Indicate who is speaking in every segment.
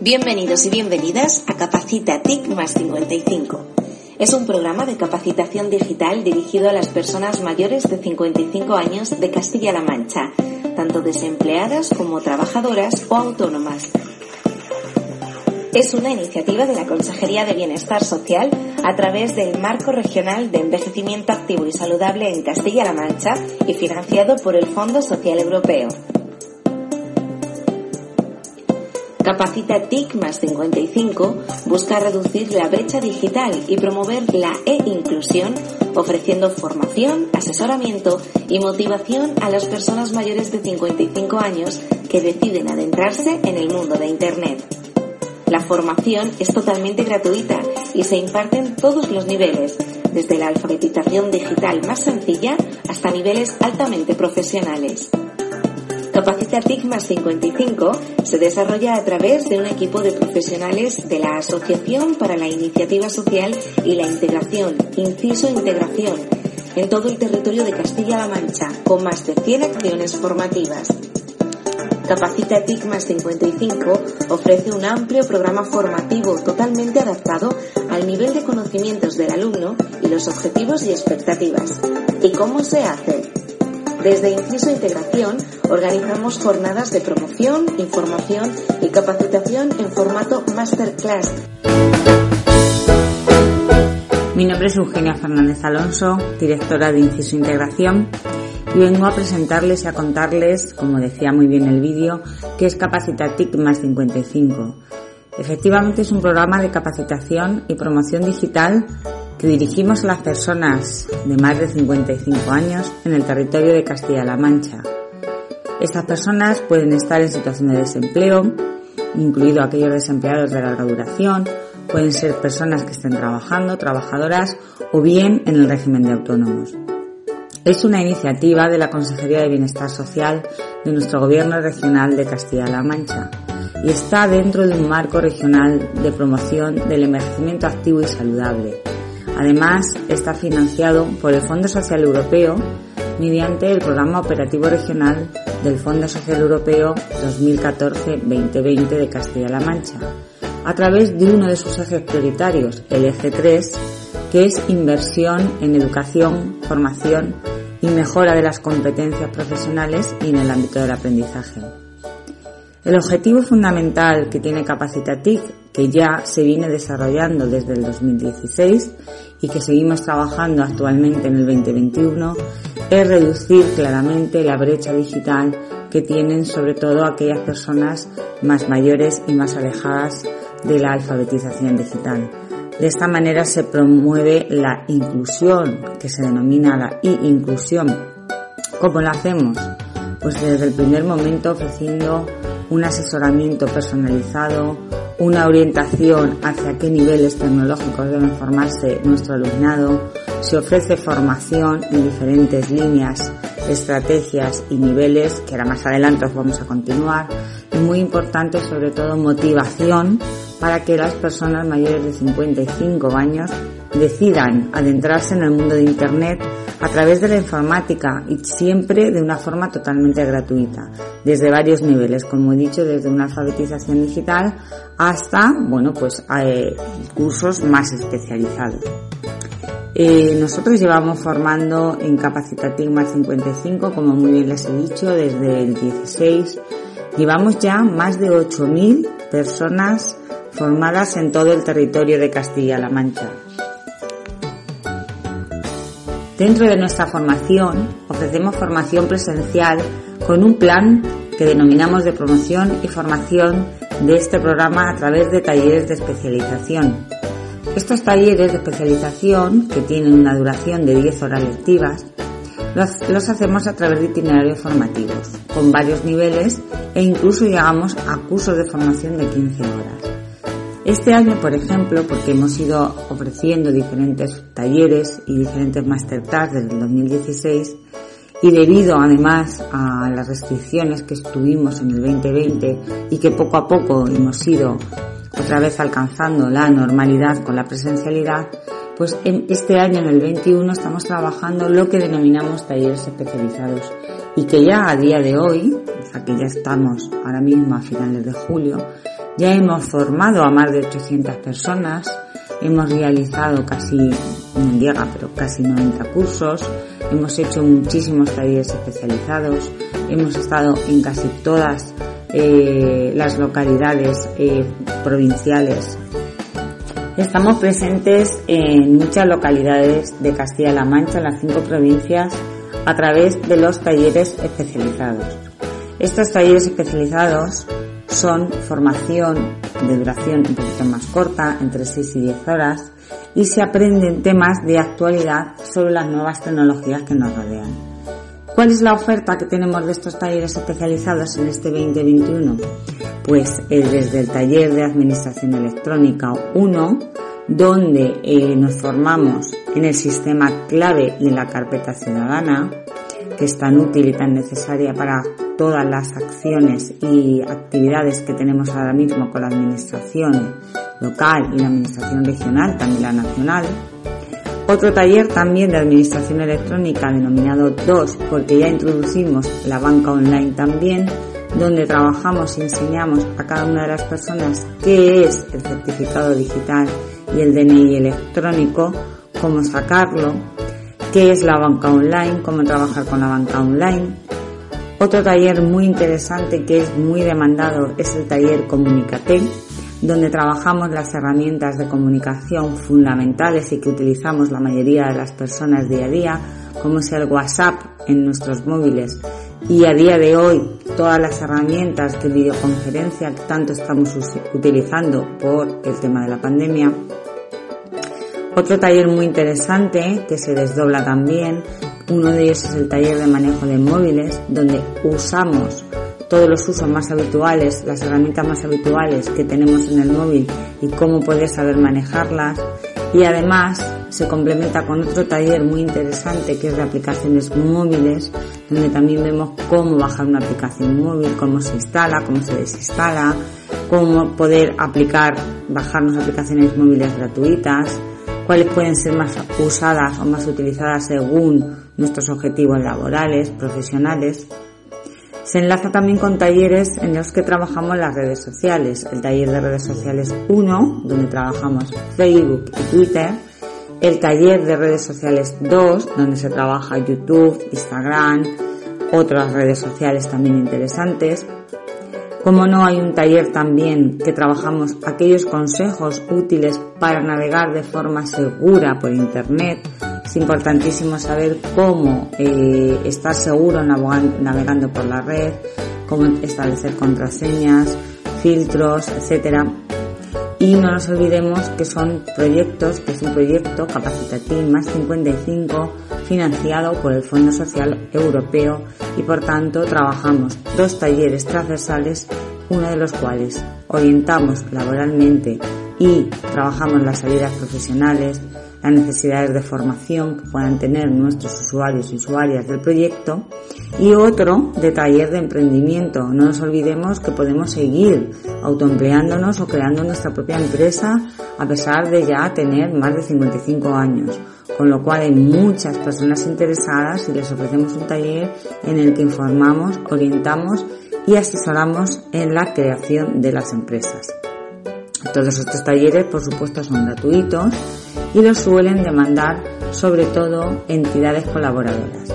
Speaker 1: Bienvenidos y bienvenidas a Capacita TIC más 55. Es un programa de capacitación digital dirigido a las personas mayores de 55 años de Castilla-La Mancha, tanto desempleadas como trabajadoras o autónomas. Es una iniciativa de la Consejería de Bienestar Social a través del Marco Regional de Envejecimiento Activo y Saludable en Castilla-La Mancha y financiado por el Fondo Social Europeo. Capacita TIC más 55 busca reducir la brecha digital y promover la e-inclusión ofreciendo formación, asesoramiento y motivación a las personas mayores de 55 años que deciden adentrarse en el mundo de Internet. La formación es totalmente gratuita y se imparte en todos los niveles, desde la alfabetización digital más sencilla hasta niveles altamente profesionales. Capacita TIC más 55 se desarrolla a través de un equipo de profesionales de la Asociación para la Iniciativa Social y la Integración, Inciso Integración, en todo el territorio de Castilla-La Mancha, con más de 100 acciones formativas. Capacita TIC más 55 ofrece un amplio programa formativo totalmente adaptado al nivel de conocimientos del alumno y los objetivos y expectativas. ¿Y cómo se hace? Desde Inciso Integración organizamos jornadas de promoción, información y capacitación en formato masterclass.
Speaker 2: Mi nombre es Eugenia Fernández Alonso, directora de Inciso Integración, y vengo a presentarles y a contarles, como decía muy bien el vídeo, qué es Capacitatic más 55. Efectivamente es un programa de capacitación y promoción digital que dirigimos a las personas de más de 55 años en el territorio de Castilla-La Mancha. Estas personas pueden estar en situación de desempleo, incluido aquellos desempleados de larga duración, pueden ser personas que estén trabajando, trabajadoras o bien en el régimen de autónomos. Es una iniciativa de la Consejería de Bienestar Social de nuestro Gobierno Regional de Castilla-La Mancha y está dentro de un marco regional de promoción del envejecimiento activo y saludable Además, está financiado por el Fondo Social Europeo mediante el Programa Operativo Regional del Fondo Social Europeo 2014-2020 de Castilla-La Mancha, a través de uno de sus ejes prioritarios, el eje 3, que es inversión en educación, formación y mejora de las competencias profesionales y en el ámbito del aprendizaje. El objetivo fundamental que tiene Capacitatic, que ya se viene desarrollando desde el 2016 y que seguimos trabajando actualmente en el 2021, es reducir claramente la brecha digital que tienen sobre todo aquellas personas más mayores y más alejadas de la alfabetización digital. De esta manera se promueve la inclusión, que se denomina la i-inclusión. ¿Cómo lo hacemos? Pues desde el primer momento ofreciendo un asesoramiento personalizado, una orientación hacia qué niveles tecnológicos deben formarse nuestro alumnado, se ofrece formación en diferentes líneas, estrategias y niveles, que ahora más adelante os vamos a continuar, y muy importante sobre todo motivación para que las personas mayores de 55 años decidan adentrarse en el mundo de Internet a través de la informática y siempre de una forma totalmente gratuita, desde varios niveles, como he dicho, desde una alfabetización digital hasta, bueno, pues eh, cursos más especializados. Eh, nosotros llevamos formando en Capacitatigma 55, como muy bien les he dicho, desde el 16. Llevamos ya más de 8.000 personas formadas en todo el territorio de Castilla-La Mancha. Dentro de nuestra formación ofrecemos formación presencial con un plan que denominamos de promoción y formación de este programa a través de talleres de especialización. Estos talleres de especialización, que tienen una duración de 10 horas lectivas, los, hacemos a través de itinerarios formativos, con varios niveles e incluso llegamos a cursos de formación de 15 horas. Este año, por ejemplo, porque hemos ido ofreciendo diferentes talleres y diferentes masterclass desde el 2016, y debido además a las restricciones que estuvimos en el 2020 y que poco a poco hemos ido otra vez alcanzando la normalidad con la presencialidad, pues en este año, en el 21, estamos trabajando lo que denominamos talleres especializados y que ya a día de hoy, aquí ya estamos ahora mismo a finales de julio, ya hemos formado a más de 800 personas, hemos realizado casi, no llega, pero casi 90 cursos, hemos hecho muchísimos talleres especializados, hemos estado en casi todas eh, las localidades eh, provinciales Estamos presentes en muchas localidades de Castilla-La Mancha, en las cinco provincias, a través de los talleres especializados. Estos talleres especializados son formación de duración un poquito más corta, entre 6 y 10 horas, y se aprenden temas de actualidad sobre las nuevas tecnologías que nos rodean. ¿Cuál es la oferta que tenemos de estos talleres especializados en este 2021? Pues eh, desde el taller de Administración Electrónica 1, donde eh, nos formamos en el sistema clave de la carpeta ciudadana, que es tan útil y tan necesaria para todas las acciones y actividades que tenemos ahora mismo con la administración local y la administración regional, también la nacional otro taller también de administración electrónica denominado DOS, porque ya introducimos la banca online también, donde trabajamos y enseñamos a cada una de las personas qué es el certificado digital y el DNI electrónico, cómo sacarlo, qué es la banca online, cómo trabajar con la banca online. Otro taller muy interesante que es muy demandado es el taller Comunicate, donde trabajamos las herramientas de comunicación fundamentales y que utilizamos la mayoría de las personas día a día, como es el WhatsApp en nuestros móviles y a día de hoy todas las herramientas de videoconferencia que tanto estamos utilizando por el tema de la pandemia. Otro taller muy interesante que se desdobla también, uno de ellos es el taller de manejo de móviles, donde usamos todos los usos más habituales, las herramientas más habituales que tenemos en el móvil y cómo poder saber manejarlas. Y además se complementa con otro taller muy interesante que es de aplicaciones móviles, donde también vemos cómo bajar una aplicación móvil, cómo se instala, cómo se desinstala, cómo poder aplicar, bajarnos aplicaciones móviles gratuitas, cuáles pueden ser más usadas o más utilizadas según nuestros objetivos laborales, profesionales. Se enlaza también con talleres en los que trabajamos las redes sociales. El taller de redes sociales 1, donde trabajamos Facebook y Twitter. El taller de redes sociales 2, donde se trabaja YouTube, Instagram, otras redes sociales también interesantes. Como no, hay un taller también que trabajamos aquellos consejos útiles para navegar de forma segura por Internet, es importantísimo saber cómo eh, estar seguro navegando por la red, cómo establecer contraseñas, filtros, etcétera. Y no nos olvidemos que son proyectos, que es un proyecto Capacitativ más 55 financiado por el Fondo Social Europeo y por tanto trabajamos dos talleres transversales, uno de los cuales orientamos laboralmente y trabajamos las salidas profesionales, las necesidades de formación que puedan tener nuestros usuarios y usuarias del proyecto y otro de taller de emprendimiento. No nos olvidemos que podemos seguir autoempleándonos o creando nuestra propia empresa a pesar de ya tener más de 55 años. Con lo cual hay muchas personas interesadas y les ofrecemos un taller en el que informamos, orientamos y asesoramos en la creación de las empresas. Todos estos talleres, por supuesto, son gratuitos y los suelen demandar sobre todo entidades colaboradoras.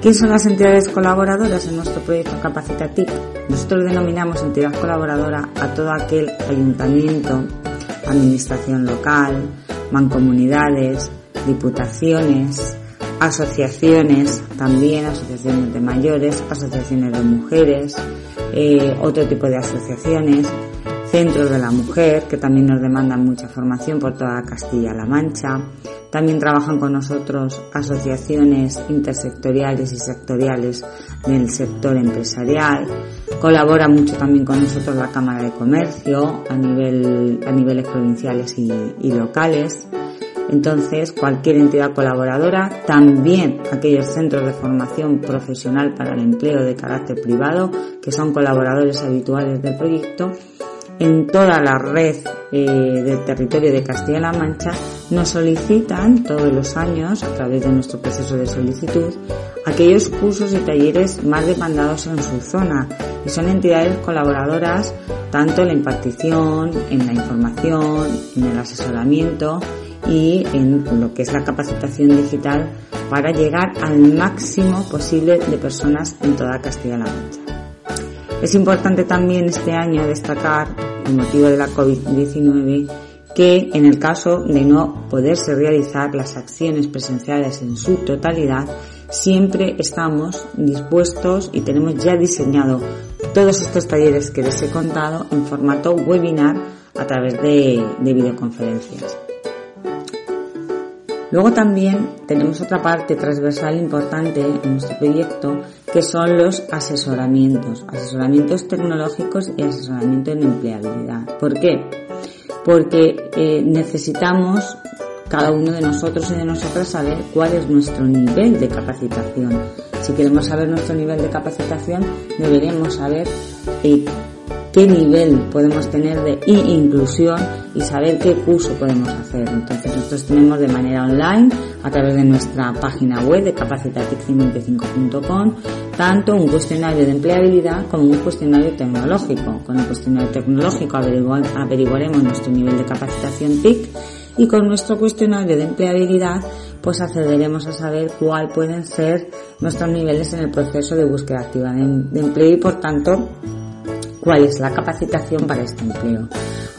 Speaker 2: ¿Qué son las entidades colaboradoras en nuestro proyecto Capacitatic? Nosotros denominamos entidad colaboradora a todo aquel ayuntamiento, administración local, mancomunidades, diputaciones, asociaciones, también asociaciones de mayores, asociaciones de mujeres, eh, otro tipo de asociaciones, centros de la mujer, que también nos demandan mucha formación por toda Castilla-La Mancha, También trabajan con nosotros asociaciones intersectoriales y sectoriales del sector empresarial. Colabora mucho también con nosotros la Cámara de Comercio a, nivel, a niveles provinciales y, locales. Entonces, cualquier entidad colaboradora, también aquellos centros de formación profesional para el empleo de carácter privado, que son colaboradores habituales del proyecto, en toda la red eh, del territorio de Castilla-La Mancha nos solicitan todos los años, a través de nuestro proceso de solicitud, aquellos cursos y talleres más demandados en su zona y son entidades colaboradoras tanto en la impartición, en la información, en el asesoramiento y en lo que es la capacitación digital para llegar al máximo posible de personas en toda Castilla-La Mancha. Es importante también este año destacar, con motivo de la COVID-19, que en el caso de no poderse realizar las acciones presenciales en su totalidad, siempre estamos dispuestos y tenemos ya diseñado todos estos talleres que les he contado en formato webinar a través de videoconferencias. Luego también tenemos otra parte transversal importante en nuestro proyecto que son los asesoramientos, asesoramientos tecnológicos y asesoramiento en empleabilidad. ¿Por qué? Porque eh, necesitamos cada uno de nosotros y de nosotras saber cuál es nuestro nivel de capacitación. Si queremos saber nuestro nivel de capacitación, deberemos saber eh, qué nivel podemos tener de inclusión y saber qué curso podemos hacer. Entonces nosotros tenemos de manera online a través de nuestra página web de capacitatic55.com tanto un cuestionario de empleabilidad como un cuestionario tecnológico. Con el cuestionario tecnológico averiguaremos nuestro nivel de capacitación TIC y con nuestro cuestionario de empleabilidad pues accederemos a saber cuál pueden ser nuestros niveles en el proceso de búsqueda activa de empleo y por tanto cuál es la capacitación para este empleo.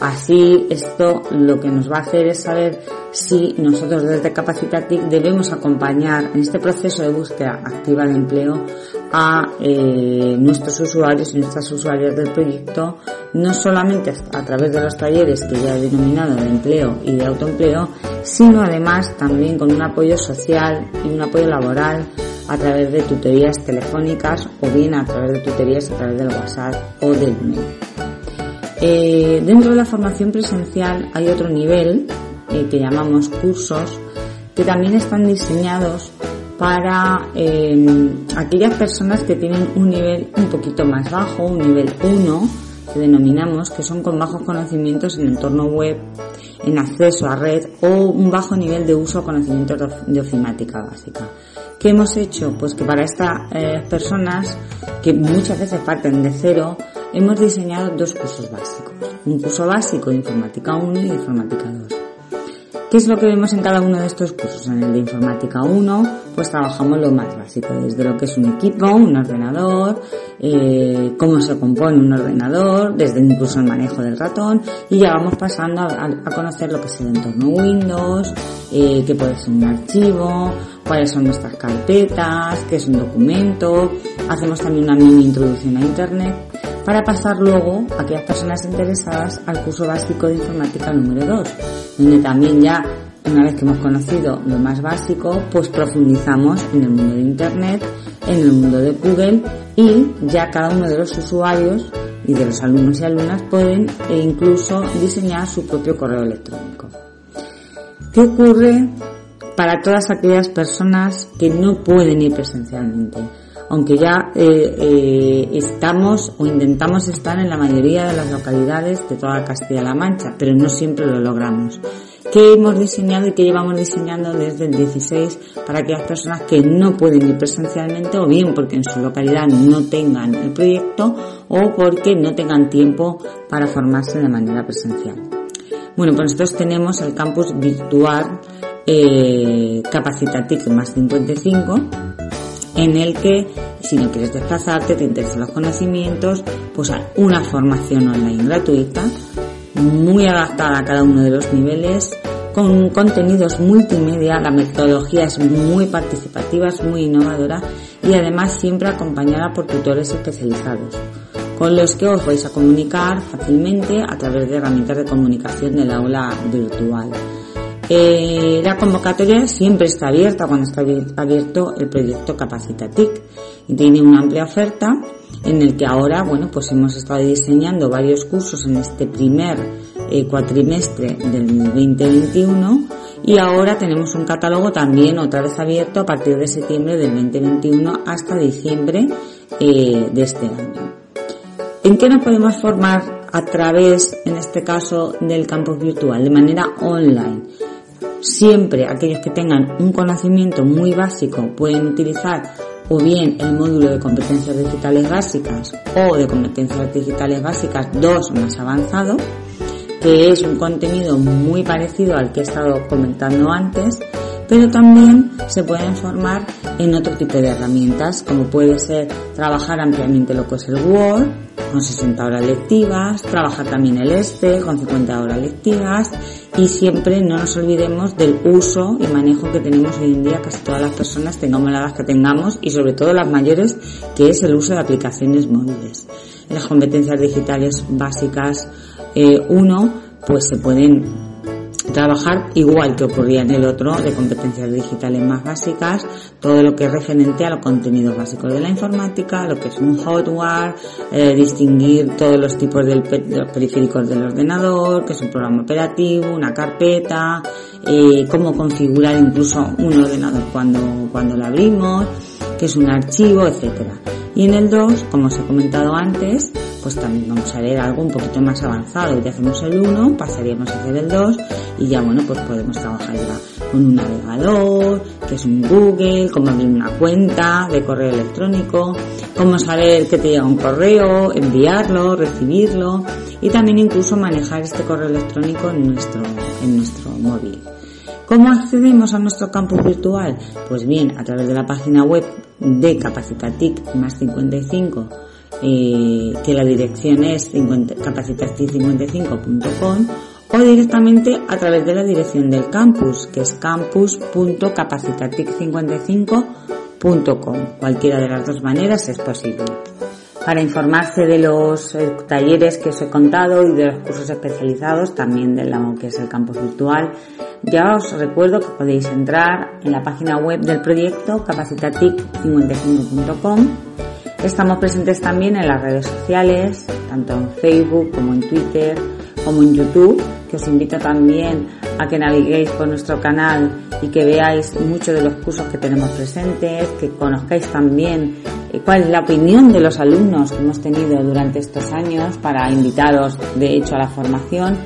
Speaker 2: Así, esto lo que nos va a hacer es saber si nosotros desde Capacitatic debemos acompañar en este proceso de búsqueda activa de empleo a eh, nuestros usuarios y nuestras usuarias del proyecto, no solamente a través de los talleres que ya he denominado de empleo y de autoempleo, sino además también con un apoyo social y un apoyo laboral a través de tutorías telefónicas o bien a través de tutorías a través del WhatsApp o del mail. Eh, dentro de la formación presencial hay otro nivel eh, que llamamos cursos que también están diseñados para eh, aquellas personas que tienen un nivel un poquito más bajo, un nivel 1, que denominamos, que son con bajos conocimientos en entorno web, en acceso a red o un bajo nivel de uso o conocimientos de ofimática básica. ¿Qué hemos hecho? Pues que para estas eh, personas, que muchas veces parten de cero, hemos diseñado dos cursos básicos. Un curso básico de informática 1 y de informática 2. ¿Qué es lo que vemos en cada uno de estos cursos? En el de informática 1, pues trabajamos lo más básico, desde lo que es un equipo, un ordenador, eh, cómo se compone un ordenador, desde incluso el manejo del ratón, y ya vamos pasando a, conocer lo que es el entorno Windows, eh, qué puede ser un archivo, cuáles son nuestras carpetas, qué es un documento, hacemos también una mini introducción a Internet, para pasar luego a aquellas personas interesadas al curso básico de informática número 2, donde también ya una vez que hemos conocido lo más básico, pues profundizamos en el mundo de Internet, en el mundo de Google y ya cada uno de los usuarios y de los alumnos y alumnas pueden e incluso diseñar su propio correo electrónico. ¿Qué ocurre para todas aquellas personas que no pueden ir presencialmente? Aunque ya eh, eh, estamos o intentamos estar en la mayoría de las localidades de toda Castilla-La Mancha, pero no siempre lo logramos. ¿Qué hemos diseñado y qué llevamos diseñando desde el 16 para aquellas personas que no pueden ir presencialmente o bien porque en su localidad no tengan el proyecto o porque no tengan tiempo para formarse de manera presencial? Bueno, pues nosotros tenemos el campus virtual eh, Capacitatic más 55 en el que si no quieres desplazarte, te interesan los conocimientos, pues hay una formación online gratuita, muy adaptada a cada uno de los niveles, con contenidos multimedia, la metodología es muy participativa, es muy innovadora y además siempre acompañada por tutores especializados, con los que os vais a comunicar fácilmente a través de herramientas de comunicación del aula virtual. Eh, la convocatoria siempre está abierta cuando está abierto el proyecto Capacitatic y tiene una amplia oferta en el que ahora, bueno, pues hemos estado diseñando varios cursos en este primer eh, cuatrimestre del 2021 y ahora tenemos un catálogo también otra vez abierto a partir de septiembre del 2021 hasta diciembre eh, de este año. ¿En qué nos podemos formar a través, en este caso, del campus virtual, de manera online? Siempre aquellos que tengan un conocimiento muy básico pueden utilizar o bien el módulo de competencias digitales básicas o de competencias digitales básicas 2 más avanzado, que es un contenido muy parecido al que he estado comentando antes, pero también se pueden formar en otro tipo de herramientas, como puede ser trabajar ampliamente lo que es el Word, con 60 horas lectivas, trabajar también el ESTE con 50 horas lectivas y siempre no nos olvidemos del uso y manejo que tenemos hoy en día casi todas las personas, tengamos la edad que tengamos y sobre todo las mayores, que es el uso de aplicaciones móviles. Las competencias digitales básicas 1, eh, pues se pueden trabajar igual que ocurría en el otro de competencias digitales más básicas, todo lo que es referente a los contenidos básicos de la informática, lo que es un hardware, eh, distinguir todos los tipos de los periféricos del ordenador, que es un programa operativo, una carpeta, eh, cómo configurar incluso un ordenador cuando, cuando lo abrimos, que es un archivo, etcétera. Y en el 2, como os he comentado antes, pues también vamos a ver algo un poquito más avanzado. Ya hacemos el 1, pasaríamos a hacer el 2 y ya bueno, pues podemos trabajar ya con un navegador, que es un Google, cómo abrir una cuenta de correo electrónico, cómo saber que te llega un correo, enviarlo, recibirlo y también incluso manejar este correo electrónico en nuestro, en nuestro móvil. ¿Cómo accedemos a nuestro campus virtual? Pues bien, a través de la página web de Capacitatic más 55, eh, que la dirección es capacitatic55.com o directamente a través de la dirección del campus, que es campus.capacitatic55.com. Cualquiera de las dos maneras es posible. Para informarse de los eh, talleres que os he contado y de los cursos especializados, también de la que es el campus virtual, ya os recuerdo que podéis entrar en la página web del proyecto capacitatic55.com. Estamos presentes también en las redes sociales, tanto en Facebook como en Twitter, como en YouTube, que os invito también a que naviguéis por nuestro canal y que veáis muchos de los cursos que tenemos presentes, que conozcáis también cuál es la opinión de los alumnos que hemos tenido durante estos años para invitaros de hecho a la formación.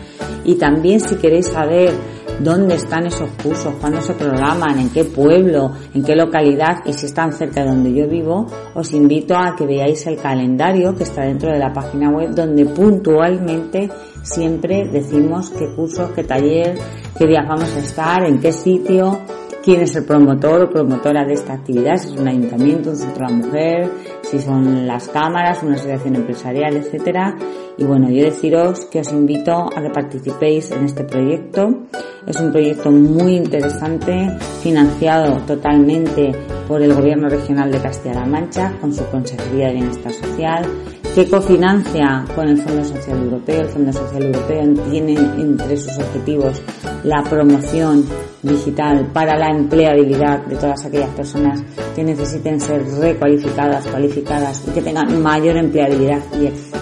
Speaker 2: Y también si queréis saber dónde están esos cursos, cuándo se programan, en qué pueblo, en qué localidad y si están cerca de donde yo vivo, os invito a que veáis el calendario que está dentro de la página web donde puntualmente siempre decimos qué cursos, qué taller, qué días vamos a estar, en qué sitio, quién es el promotor o promotora de esta actividad, si es un ayuntamiento, un centro de la mujer, si son las cámaras, una asociación empresarial, etcétera. Y bueno, yo deciros que os invito a que participéis en este proyecto. Es un proyecto muy interesante, financiado totalmente por el Gobierno Regional de Castilla-La Mancha, con su Consejería de Bienestar Social, que cofinancia con el Fondo Social Europeo. El Fondo Social Europeo tiene entre sus objetivos la promoción digital para la empleabilidad de todas aquellas personas que necesiten ser recualificadas, cualificadas y que tengan mayor empleabilidad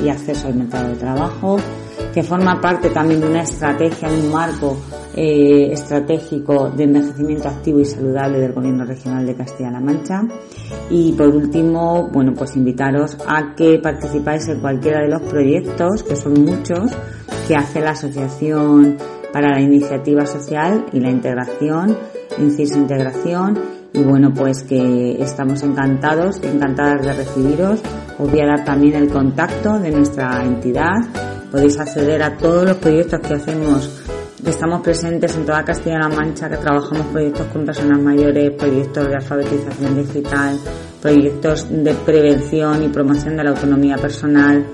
Speaker 2: y, acceso al mercado de trabajo, que forma parte también de una estrategia, un marco eh, estratégico de envejecimiento activo y saludable del Gobierno Regional de Castilla-La Mancha. Y por último, bueno, pues invitaros a que participáis en cualquiera de los proyectos, que son muchos, que hace la Asociación para la Iniciativa Social y la Integración, Inciso Integración, y bueno, pues que estamos encantados, encantadas de recibiros. Os voy a dar también el contacto de nuestra entidad. Podéis acceder a todos los proyectos que hacemos Estamos presentes en toda Castilla-La Mancha, que trabajamos proyectos con personas mayores, proyectos de alfabetización digital, proyectos de prevención y promoción de la autonomía personal,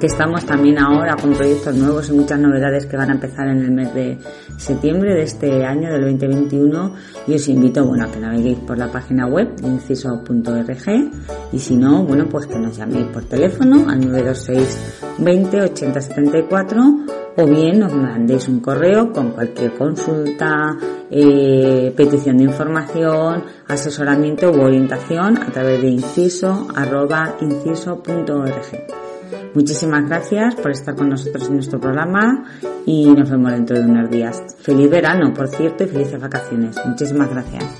Speaker 2: que estamos también ahora con proyectos nuevos y muchas novedades que van a empezar en el mes de septiembre de este año del 2021 y os invito bueno a que naveguéis por la página web inciso.org y si no bueno pues que nos llaméis por teléfono al 926 20 80 74 o bien nos mandéis un correo con cualquier consulta, eh, petición de información, asesoramiento u orientación a través de inciso Muchísimas gracias por estar con nosotros en nuestro programa y nos vemos dentro de unos días. Feliz verano, por cierto, y felices vacaciones. Muchísimas gracias.